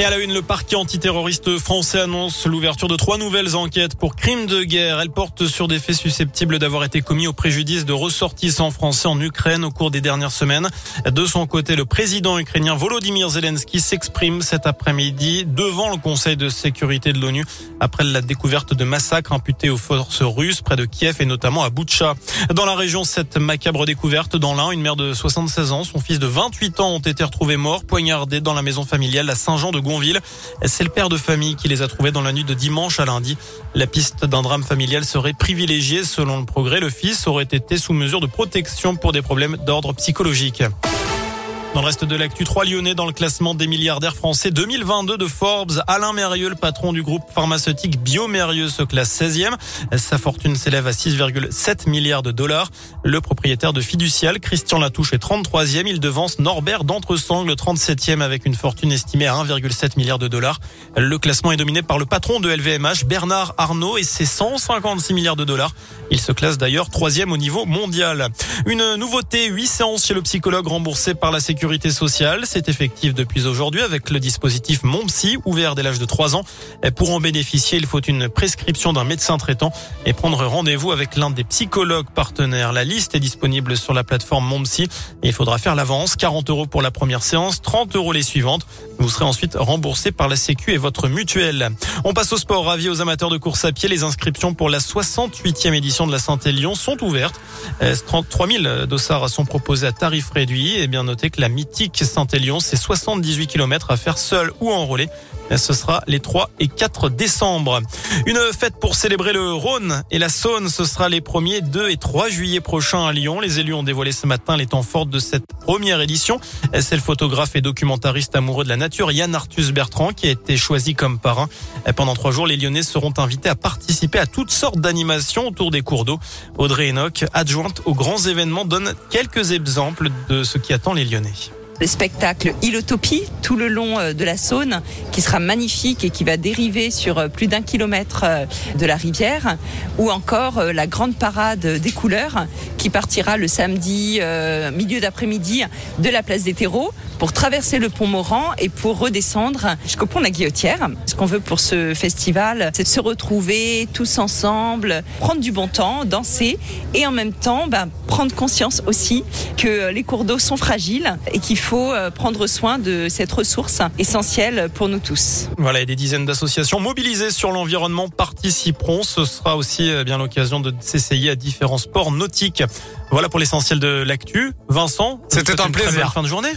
Et à la une, le parquet antiterroriste français annonce l'ouverture de trois nouvelles enquêtes pour crimes de guerre. Elles portent sur des faits susceptibles d'avoir été commis au préjudice de ressortissants français en Ukraine au cours des dernières semaines. De son côté, le président ukrainien Volodymyr Zelensky s'exprime cet après-midi devant le Conseil de sécurité de l'ONU après la découverte de massacres imputés aux forces russes près de Kiev et notamment à Boutcha. Dans la région, cette macabre découverte dans l'Ain, une mère de 76 ans, son fils de 28 ans ont été retrouvés morts, poignardés dans la maison familiale à Saint-Jean de C'est le père de famille qui les a trouvés dans la nuit de dimanche à lundi. La piste d'un drame familial serait privilégiée. Selon le progrès, le fils aurait été sous mesure de protection pour des problèmes d'ordre psychologique. Dans le reste de l'actu, trois Lyonnais dans le classement des milliardaires français 2022 de Forbes. Alain Mérieux, le patron du groupe pharmaceutique Biomérieux, se classe 16e. Sa fortune s'élève à 6,7 milliards de dollars. Le propriétaire de Fiducial, Christian Latouche, est 33e. Il devance Norbert d'Entresangles, 37e, avec une fortune estimée à 1,7 milliard de dollars. Le classement est dominé par le patron de LVMH, Bernard Arnault, et ses 156 milliards de dollars. Il se classe d'ailleurs troisième au niveau mondial. Une nouveauté, 8 séances chez le psychologue remboursées par la sécurité sécurité sociale. C'est effectif depuis aujourd'hui avec le dispositif Mon Psy, ouvert dès l'âge de 3 ans. Pour en bénéficier, il faut une prescription d'un médecin traitant et prendre rendez-vous avec l'un des psychologues partenaires. La liste est disponible sur la plateforme Mon Psy et il faudra faire l'avance. 40 euros pour la première séance, 30 euros les suivantes. Vous serez ensuite remboursé par la Sécu et votre mutuelle. On passe au sport. Ravi aux amateurs de course à pied. Les inscriptions pour la 68e édition de la Saint-Élion sont ouvertes. 33 euh, 000 dossards sont proposés à tarif réduit et bien noté que la mythique Saint-Élion. C'est 78 km à faire seul ou enrôlé. Ce sera les 3 et 4 décembre. Une fête pour célébrer le Rhône et la Saône. Ce sera les 1er, 2 et 3 juillet prochains à Lyon. Les élus ont dévoilé ce matin les temps forts de cette première édition. C'est le photographe et documentariste amoureux de la nature Yann Arthus Bertrand qui a été choisi comme parrain. Pendant trois jours, les Lyonnais seront invités à participer à toutes sortes d'animations autour des cours d'eau. Audrey Enoch, adjointe aux grands événements, donne quelques exemples de ce qui attend les Lyonnais le spectacle Ilotopie tout le long euh, de la Saône qui sera magnifique et qui va dériver sur euh, plus d'un kilomètre euh, de la rivière ou encore la grande parade des couleurs qui partira le samedi milieu d'après-midi de la place des terreaux pour traverser le pont Morand et pour redescendre jusqu'au pont de la Guillotière. Ce qu'on veut pour ce festival, c'est de se retrouver tous ensemble, prendre du bon temps, danser et en même temps ben, prendre conscience aussi que les cours d'eau sont fragiles et qu'il faut faut euh, prendre soin de cette ressource essentielle pour nous tous. Voilà, et des dizaines d'associations mobilisées sur l'environnement participeront. Ce sera aussi euh, bien l'occasion de s'essayer à différents sports nautiques. Voilà pour l'essentiel de l'actu. Vincent, c'était un plaisir. Fin de journée.